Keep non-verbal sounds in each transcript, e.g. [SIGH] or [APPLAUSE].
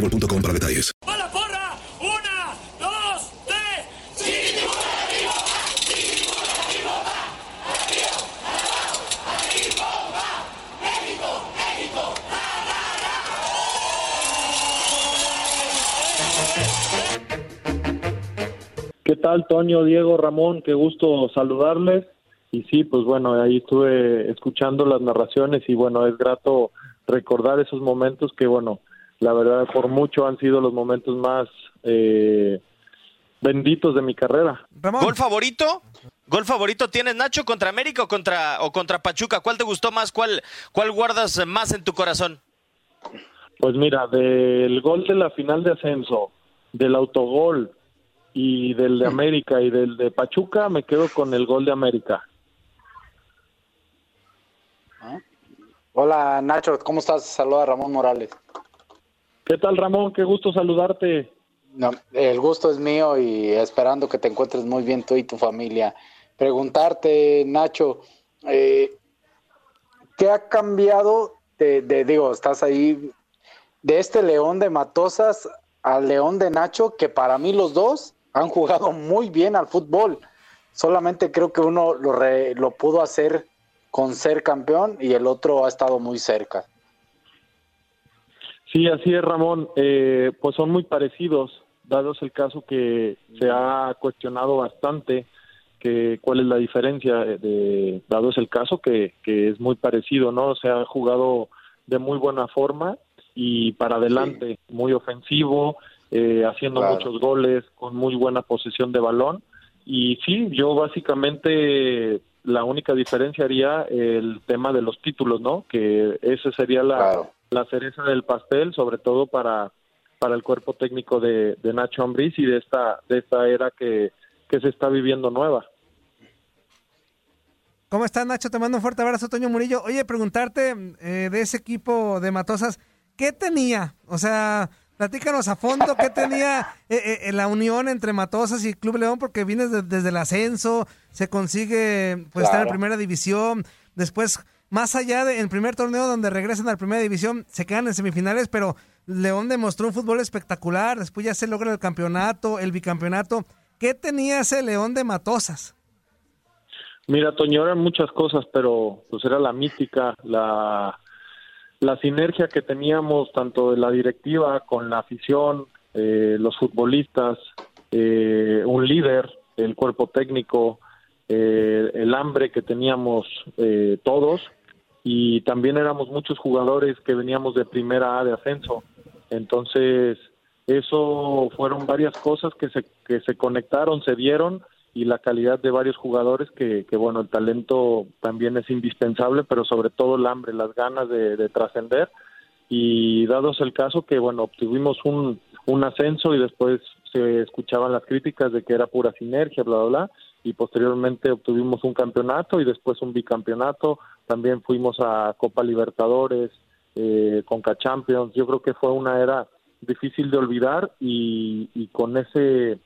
boostmobile.com para detalles. ¿Qué tal, Toño, Diego, Ramón? Qué gusto saludarles. Y sí, pues bueno, ahí estuve escuchando las narraciones y bueno, es grato recordar esos momentos que bueno, la verdad por mucho han sido los momentos más eh, benditos de mi carrera. ¿Gol favorito? ¿Gol favorito tienes Nacho contra América o contra o contra Pachuca? ¿Cuál te gustó más? ¿Cuál cuál guardas más en tu corazón? Pues mira, del gol de la final de ascenso, del autogol y del de América y del de Pachuca, me quedo con el gol de América. Hola Nacho, ¿cómo estás? Saluda a Ramón Morales. ¿Qué tal, Ramón? Qué gusto saludarte. No, el gusto es mío y esperando que te encuentres muy bien tú y tu familia. Preguntarte, Nacho, eh, ¿qué ha cambiado de, de, digo, estás ahí, de este León de Matosas al León de Nacho, que para mí los dos han jugado muy bien al fútbol. Solamente creo que uno lo, re- lo pudo hacer con ser campeón y el otro ha estado muy cerca. Sí, así es, Ramón. Eh, pues son muy parecidos, dados el caso que se ha cuestionado bastante que cuál es la diferencia, de, de- dado es el caso que, que es muy parecido, ¿no? Se ha jugado de muy buena forma y para adelante, muy ofensivo, eh, haciendo Claro. muchos goles, con muy buena posesión de balón. Y sí, yo básicamente la única diferencia haría el tema de los títulos, ¿no? Que ese sería la, la cereza del pastel, sobre todo para, para el cuerpo técnico de, de Nacho Ambriz y de esta, de esta era que, que se está viviendo nueva. ¿Cómo estás, Nacho? Te mando un fuerte abrazo, Toño Murillo. Oye, preguntarte eh, de ese equipo de Matosas, ¿qué tenía? O sea, platícanos a fondo, ¿qué tenía eh, eh, la unión entre Matosas y Club León? Porque vienes de- desde el ascenso, se consigue pues estar en Claro. primera división, después, más allá del primer torneo donde regresan a la primera división, se quedan en semifinales, pero León demostró un fútbol espectacular, después ya se logra el campeonato, el bicampeonato. ¿Qué tenía ese León de Matosas? Mira, Toño, eran muchas cosas, pero pues era la mística, la, la sinergia que teníamos tanto de la directiva con la afición, eh, los futbolistas, eh, un líder, el cuerpo técnico, eh, el hambre que teníamos eh, todos y también éramos muchos jugadores que veníamos de primera A de ascenso. Entonces, eso fueron varias cosas que se, que se conectaron, se dieron y la calidad de varios jugadores que, que, bueno, el talento también es indispensable, pero sobre todo el hambre, las ganas de, de trascender. Y dados el caso que, bueno, obtuvimos un, un ascenso y después se escuchaban las críticas de que era pura sinergia, bla, bla, bla, y posteriormente obtuvimos un campeonato y después un bicampeonato, también fuimos a Copa Libertadores, eh, Conca Champions, yo creo que fue una era difícil de olvidar y, con ese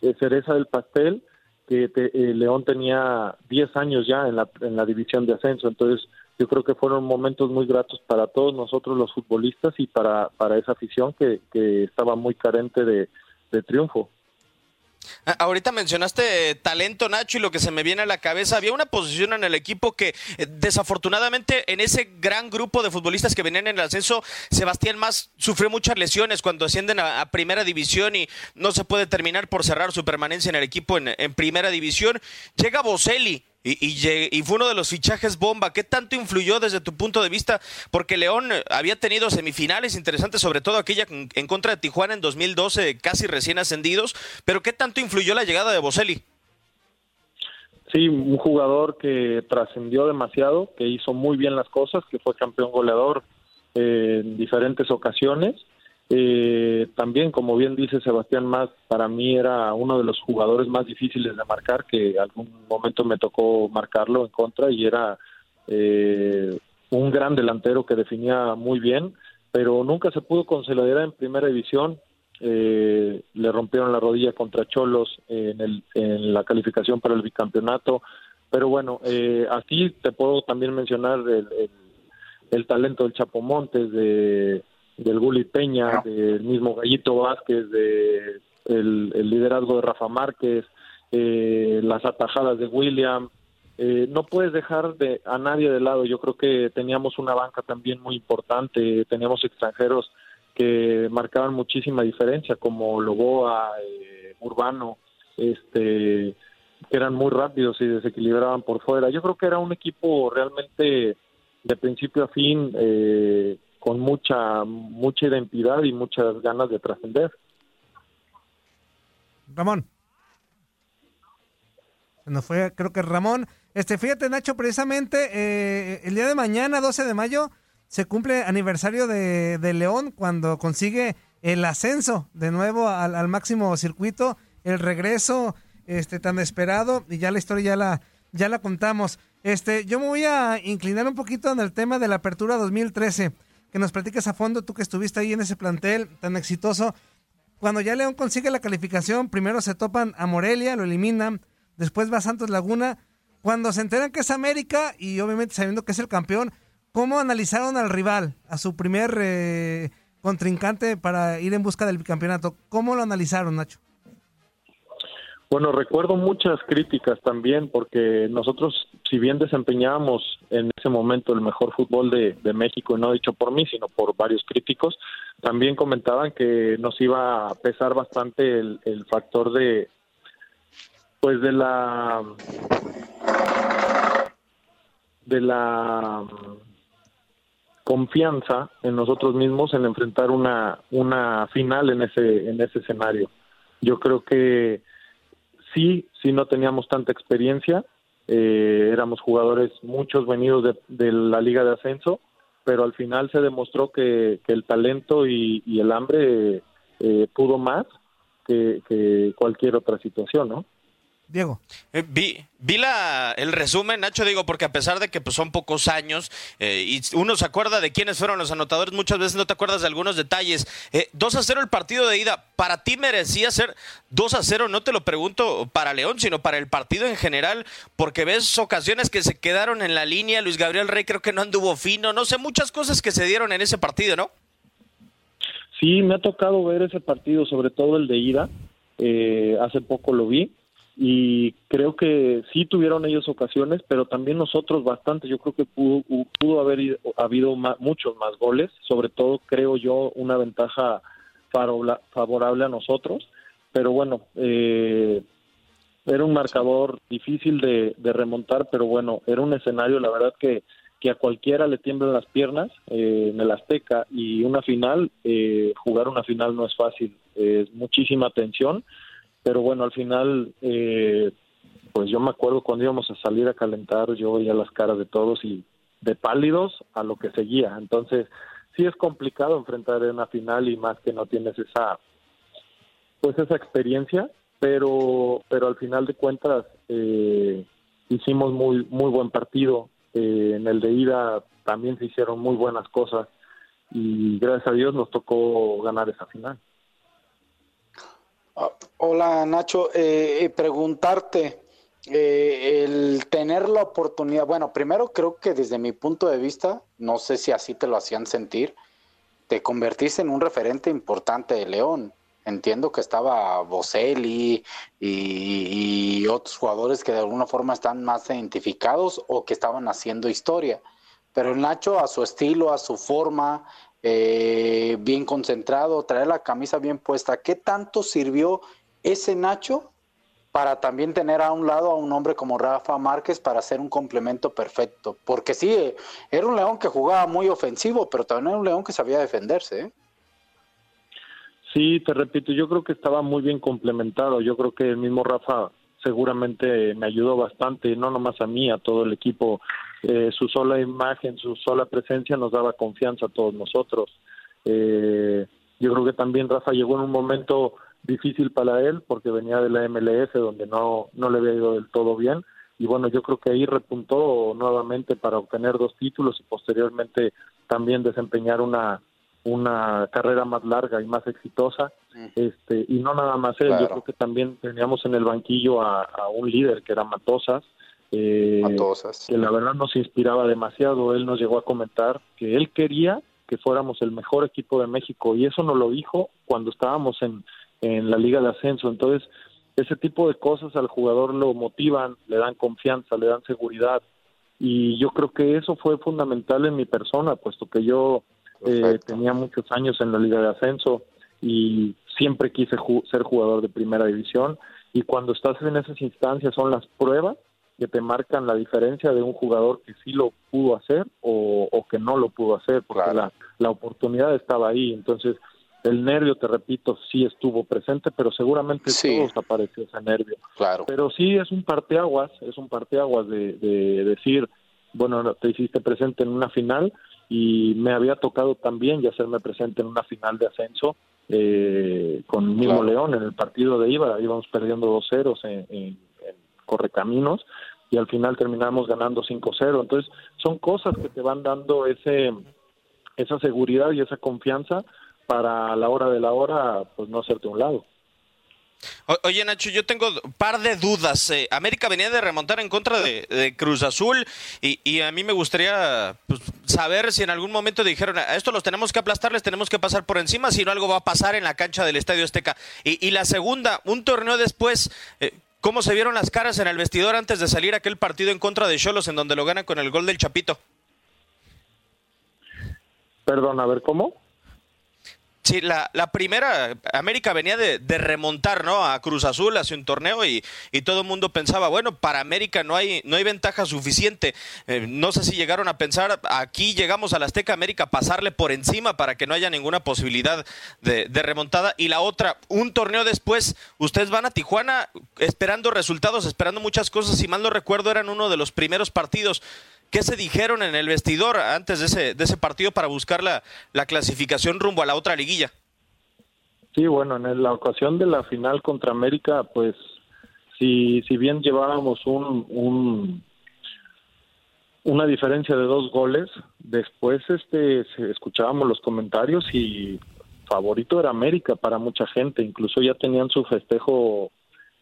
eh, cereza del pastel que eh, León tenía 10 años ya en la, en la división de ascenso, entonces yo creo que fueron momentos muy gratos para todos nosotros los futbolistas y para, para esa afición que, que estaba muy carente de, de triunfo. Ah, ahorita mencionaste talento, Nacho, y lo que se me viene a la cabeza, había una posición en el equipo que eh, desafortunadamente en ese gran grupo de futbolistas que venían en el ascenso, Sebastián Más sufrió muchas lesiones cuando ascienden a, primera división y no se puede terminar por cerrar su permanencia en el equipo en, en primera división. Llega Boselli, y, fue uno de los fichajes bomba. ¿Qué tanto influyó desde tu punto de vista? Porque León eh, había tenido semifinales interesantes, sobre todo aquella en contra de Tijuana en 2012, casi recién ascendidos. Pero ¿qué tanto influyó la llegada de Boselli? Sí, un jugador que trascendió demasiado, que hizo muy bien las cosas, que fue campeón goleador eh, en diferentes ocasiones eh, también, como bien dice Sebastián Más, para mí era uno de los jugadores más difíciles de marcar, que algún momento me tocó marcarlo en contra y era eh, un gran delantero que definía muy bien, pero nunca se pudo consolidar en primera división. Eh, le rompieron la rodilla contra Cholos en, el, en la calificación para el bicampeonato. Pero bueno, eh, aquí te puedo también mencionar el, el, el talento del Chapo Montes, de del Gulli Peña, del mismo Gallito Vázquez, de el, liderazgo de Rafa Márquez, eh, las atajadas de William. Eh, no puedes dejar de, a nadie de lado. Yo creo que teníamos una banca también muy importante, teníamos extranjeros que marcaban muchísima diferencia, como Loboa, eh, Urbano, este, que eran muy rápidos y desequilibraban por fuera. Yo creo que era un equipo realmente de principio a fin eh, con mucha mucha identidad y muchas ganas de trascender. Ramón. Nos fue, creo que Ramón. Este, fíjate, Nacho, precisamente eh, el día de mañana, 12 de mayo, se cumple aniversario de, de León cuando consigue el ascenso de nuevo al, al, máximo circuito, el regreso este tan esperado, y ya la historia ya la, ya la contamos. Este, yo me voy a inclinar un poquito en el tema de la apertura 2013 que nos platiques a fondo, tú que estuviste ahí en ese plantel tan exitoso. Cuando ya León consigue la calificación, primero se topan a Morelia, lo eliminan, después va a Santos Laguna. Cuando se enteran que es América y obviamente sabiendo que es el campeón, ¿cómo analizaron al rival, a su primer eh, contrincante para ir en busca del campeonato? ¿Cómo lo analizaron, Nacho? Bueno, recuerdo muchas críticas también porque nosotros, si bien desempeñábamos en ese momento el mejor fútbol de, de, México, y no dicho por mí, sino por varios críticos, también comentaban que nos iba a pesar bastante el, el factor de, pues de la, de la confianza en nosotros mismos en enfrentar una, una final en ese, en ese escenario. Yo creo que sí, sí no teníamos tanta experiencia, eh, éramos jugadores muchos venidos de, de, la liga de ascenso, pero al final se demostró que, que el talento y, el hambre eh, pudo más que, que cualquier otra situación, ¿no? Diego. Eh, vi, vi la, el resumen, Nacho, digo, porque a pesar de que pues, son pocos años eh, y uno se acuerda de quiénes fueron los anotadores, muchas veces no te acuerdas de algunos detalles. Eh, 2 a 0 el partido de ida, ¿para ti merecía ser 2 a 0? No te lo pregunto para León, sino para el partido en general, porque ves ocasiones que se quedaron en la línea, Luis Gabriel Rey creo que no anduvo fino, no sé, muchas cosas que se dieron en ese partido, ¿no? Sí, me ha tocado ver ese partido, sobre todo el de ida. Eh, hace poco lo vi y creo que sí tuvieron ellos ocasiones, pero también nosotros bastante. Yo creo que pudo, pudo haber habido más, muchos más goles, sobre todo creo yo una ventaja favorable a nosotros, pero bueno, eh, era un marcador difícil de, de, remontar, pero bueno, era un escenario, la verdad que, que a cualquiera le tiemblan las piernas eh, en el Azteca y una final, eh, jugar una final no es fácil, es muchísima tensión, pero bueno, al final, eh, pues yo me acuerdo cuando íbamos a salir a calentar, yo veía las caras de todos y de pálidos a lo que seguía, entonces sí es complicado enfrentar en una final y más que no tienes esa, pues esa experiencia, pero, pero al final de cuentas hicimos muy, muy buen partido, eh, en el de ida también se hicieron muy buenas cosas y gracias a Dios nos tocó ganar esa final. Hola Nacho, eh, eh, preguntarte, el tener la oportunidad, bueno, primero creo que desde mi punto de vista, no sé si así te lo hacían sentir, te convertiste en un referente importante de León entiendo que estaba Boselli y, otros jugadores que de alguna forma están más identificados o que estaban haciendo historia. Pero el Nacho a su estilo, a su forma, eh, bien concentrado, traer la camisa bien puesta, ¿qué tanto sirvió ese Nacho para también tener a un lado a un hombre como Rafa Márquez para hacer un complemento perfecto? Porque sí, era un león que jugaba muy ofensivo, pero también era un león que sabía defenderse. ¿eh? Sí, te repito, yo creo que estaba muy bien complementado. Yo creo que el mismo Rafa seguramente me ayudó bastante, no nomás a mí, a todo el equipo. Eh, su sola imagen, su sola presencia nos daba confianza a todos nosotros. Eh, yo creo que también Rafa llegó en un momento difícil para él porque venía de la MLS donde no, no le había ido del todo bien. Y bueno, yo creo que ahí repuntó nuevamente para obtener dos títulos y posteriormente también desempeñar una, una carrera más larga y más exitosa. Este, y no nada más él, yo creo que también teníamos en el banquillo a, un líder que era Matosas, eh, Matosas, que la verdad nos inspiraba demasiado. Él nos llegó a comentar que él quería que fuéramos el mejor equipo de México y eso nos lo dijo cuando estábamos en, en la Liga de Ascenso. Entonces, ese tipo de cosas al jugador lo motivan, le dan confianza, le dan seguridad y yo creo que eso fue fundamental en mi persona, puesto que yo eh, tenía muchos años en la Liga de Ascenso y siempre quise ser jugador de primera división y cuando estás en esas instancias son las pruebas que te marcan la diferencia de un jugador que sí lo pudo hacer o, que no lo pudo hacer, porque la, la oportunidad estaba ahí. Entonces, el nervio, te repito, sí estuvo presente, pero seguramente todos apareció ese nervio. Claro. Pero sí es un parteaguas, es un parteaguas de, de decir, bueno, te hiciste presente en una final y me había tocado también ya hacerme presente en una final de ascenso eh, con mismo León en el partido de Iba, íbamos perdiendo 2-0 en, en, Correcaminos y al final terminamos ganando 5-0. Entonces, son cosas que te van dando ese esa seguridad y esa confianza para a la hora de la hora pues no hacerte un lado. Oye, Nacho, yo tengo un par de dudas. Eh, América venía de remontar en contra de, Cruz Azul y, a mí me gustaría pues, saber si en algún momento dijeron, a esto los tenemos que aplastar, les tenemos que pasar por encima, si no algo va a pasar en la cancha del Estadio Azteca. Y, la segunda, un torneo después, eh, ¿cómo se vieron las caras en el vestidor antes de salir aquel partido en contra de Cholos en donde lo ganan con el gol del Chapito? Perdón, a ver, ¿cómo? Sí, la, la, primera, América venía de, remontar ¿no? a Cruz Azul hace un torneo y, todo el mundo pensaba, bueno, para América no hay, no hay ventaja suficiente. Eh, no sé si llegaron a pensar, aquí llegamos a la Azteca América, pasarle por encima para que no haya ninguna posibilidad de, de remontada. Y la otra, un torneo después, ustedes van a Tijuana esperando resultados, esperando muchas cosas. Si mal no recuerdo, eran uno de los primeros partidos. ¿Qué se dijeron en el vestidor antes de ese, de ese partido para buscar la, la clasificación rumbo a la otra liguilla? Sí, bueno, en la ocasión de la final contra América, pues si, si bien llevábamos un, un una diferencia de dos goles, después este escuchábamos los comentarios y favorito era América para mucha gente, incluso ya tenían su festejo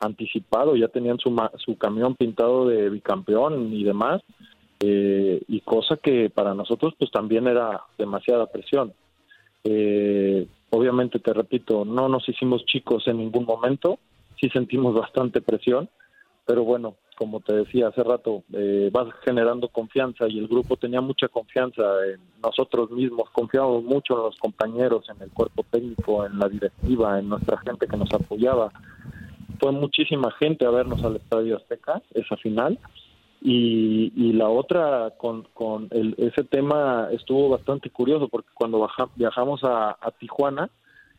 anticipado, ya tenían su, su camión pintado de bicampeón y demás eh, y cosa que para nosotros pues también era demasiada presión. Eh, obviamente, te repito, no nos hicimos chicos en ningún momento, sí sentimos bastante presión, pero bueno, como te decía hace rato, eh, vas generando confianza y el grupo tenía mucha confianza en nosotros mismos, confiábamos mucho en los compañeros, en el cuerpo técnico, en la directiva, en nuestra gente que nos apoyaba. Fue muchísima gente a vernos al Estadio Azteca, esa final, Y, y la otra, con, con el, ese tema estuvo bastante curioso porque cuando baja, viajamos a, Tijuana,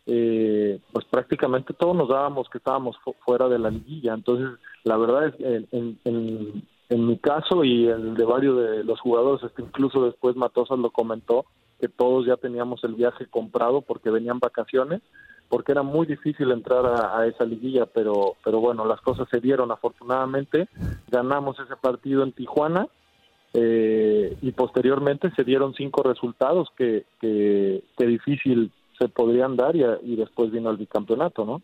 eh, pues prácticamente todos nos dábamos que estábamos fuera de la liguilla. Entonces, la verdad es que en, en, en mi caso y el de varios de los jugadores, este, incluso después Matosas lo comentó, que todos ya teníamos el viaje comprado porque venían vacaciones, porque era muy difícil entrar a, esa liguilla, pero, pero bueno, las cosas se dieron afortunadamente, ganamos ese partido en Tijuana eh, y posteriormente se dieron cinco resultados que, que, difícil se podrían dar y, y, después vino el bicampeonato, ¿no?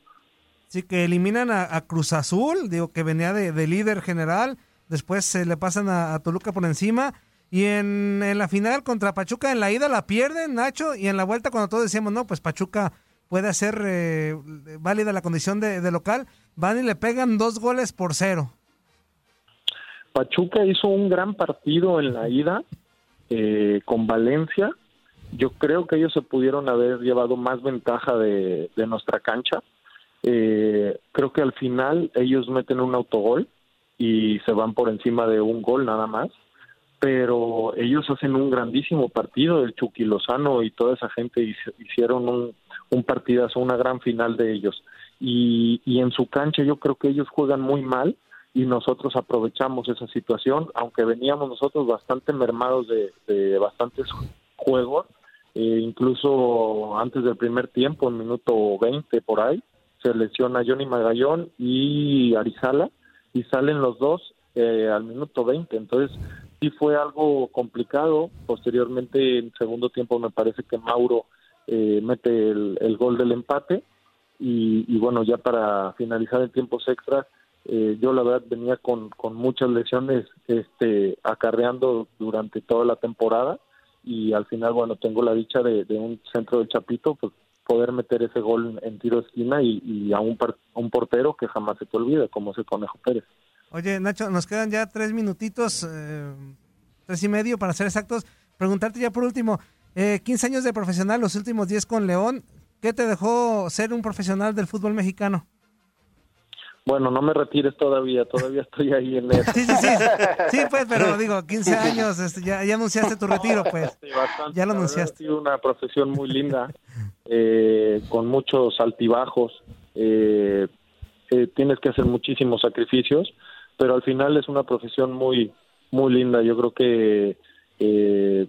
Sí, que eliminan a, Cruz Azul, digo que venía de, líder general, después se le pasan a Toluca por encima y en, la final contra Pachuca, en la ida la pierden, Nacho, y en la vuelta cuando todos decíamos, no, pues Pachuca puede hacer eh, válida la condición de, local, van y le pegan dos goles por cero. Pachuca hizo un gran partido en la ida eh, con Valencia. Yo creo que ellos se pudieron haber llevado más ventaja de, nuestra cancha. Eh, creo que al final ellos meten un autogol y se van por encima de un gol nada más pero ellos hacen un grandísimo partido, el Chucky Lozano y toda esa gente hicieron un, un partidazo, una gran final de ellos. Y, y en su cancha yo creo que ellos juegan muy mal y nosotros aprovechamos esa situación, aunque veníamos nosotros bastante mermados de, de bastantes juegos, eh, incluso antes del primer tiempo, en minuto 20 por ahí, se lesiona Johnny Magallón y Arizala y salen los dos eh, al minuto 20. Entonces, sí fue algo complicado. Posteriormente, en segundo tiempo, me parece que Mauro eh, mete el, gol del empate. Y, bueno, ya para finalizar en tiempos extras, eh, yo la verdad venía con, con muchas lesiones este, acarreando durante toda la temporada. Y al final, bueno, tengo la dicha de, un centro del Chapito, pues poder meter ese gol en tiro de esquina y, a, un, a un portero que jamás se te olvida, como es el Conejo Pérez. Oye, Nacho, nos quedan ya tres minutitos, eh, tres y medio para ser exactos. Preguntarte ya por último, eh, 15 años de profesional, los últimos 10 con León, ¿qué te dejó ser un profesional del fútbol mexicano? Bueno, no me retires todavía, todavía estoy ahí en eso. [LAUGHS] Sí, sí, sí, sí, pues, pero [LAUGHS] digo, 15 años, este, ya, ya, anunciaste tu retiro, pues. Sí, bastante, ya lo anunciaste. Ha sido una profesión muy linda, eh, con muchos altibajos, eh, eh, tienes que hacer muchísimos sacrificios, pero al final es una profesión muy, muy linda. Yo creo que eh,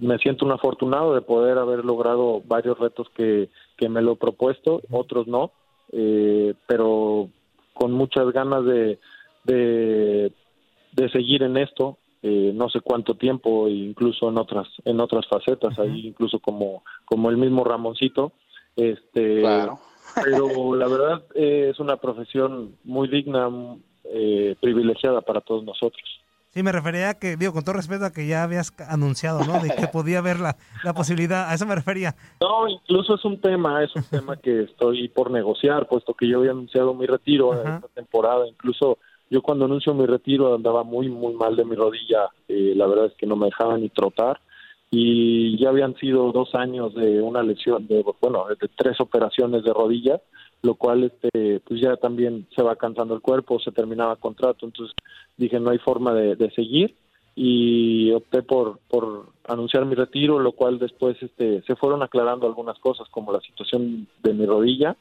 me siento un afortunado de poder haber logrado varios retos que, que me lo he propuesto, otros no, eh, pero con muchas ganas de, de, seguir en esto. Eh, no sé cuánto tiempo, incluso en otras en otras facetas, ahí incluso como como el mismo Ramoncito, este, pero [LAUGHS] la verdad es una profesión muy digna, eh, privilegiada para todos nosotros. Sí, me refería a que, digo, con todo respeto a que ya habías anunciado, ¿no? De que [LAUGHS] podía haber la, la posibilidad, a eso me refería. No, incluso es un tema, es un tema que estoy por negociar, puesto que yo había anunciado mi retiro en esta temporada, incluso yo cuando anuncio mi retiro andaba muy, muy mal de mi rodilla, eh, la verdad es que no me dejaba ni trotar, y ya habían sido dos años de una lesión, de, bueno, de tres operaciones de rodilla, lo cual este pues ya también se va cansando el cuerpo, se terminaba contrato, entonces dije no hay forma de, seguir y opté por por anunciar mi retiro, lo cual después este se fueron aclarando algunas cosas como la situación de mi rodilla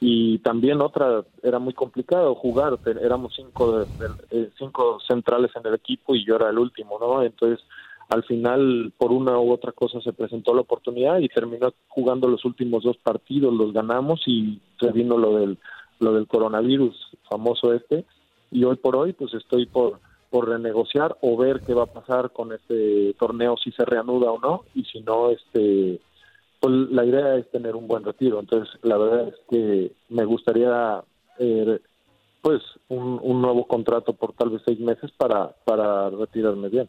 y también otra era muy complicado jugar, éramos cinco eh, cinco centrales en el equipo y yo era el último, ¿no? Entonces al final por una u otra cosa se presentó la oportunidad y terminó jugando los últimos dos partidos, los ganamos y se vino lo del lo del coronavirus famoso este. Y hoy por hoy pues estoy por por renegociar o ver qué va a pasar con este torneo si se reanuda o no. Y si no este pues la idea es tener un buen retiro. Entonces la verdad es que me gustaría eh, pues un, nuevo contrato por tal vez seis meses para para retirarme bien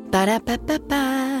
Ba-da-ba-ba-ba.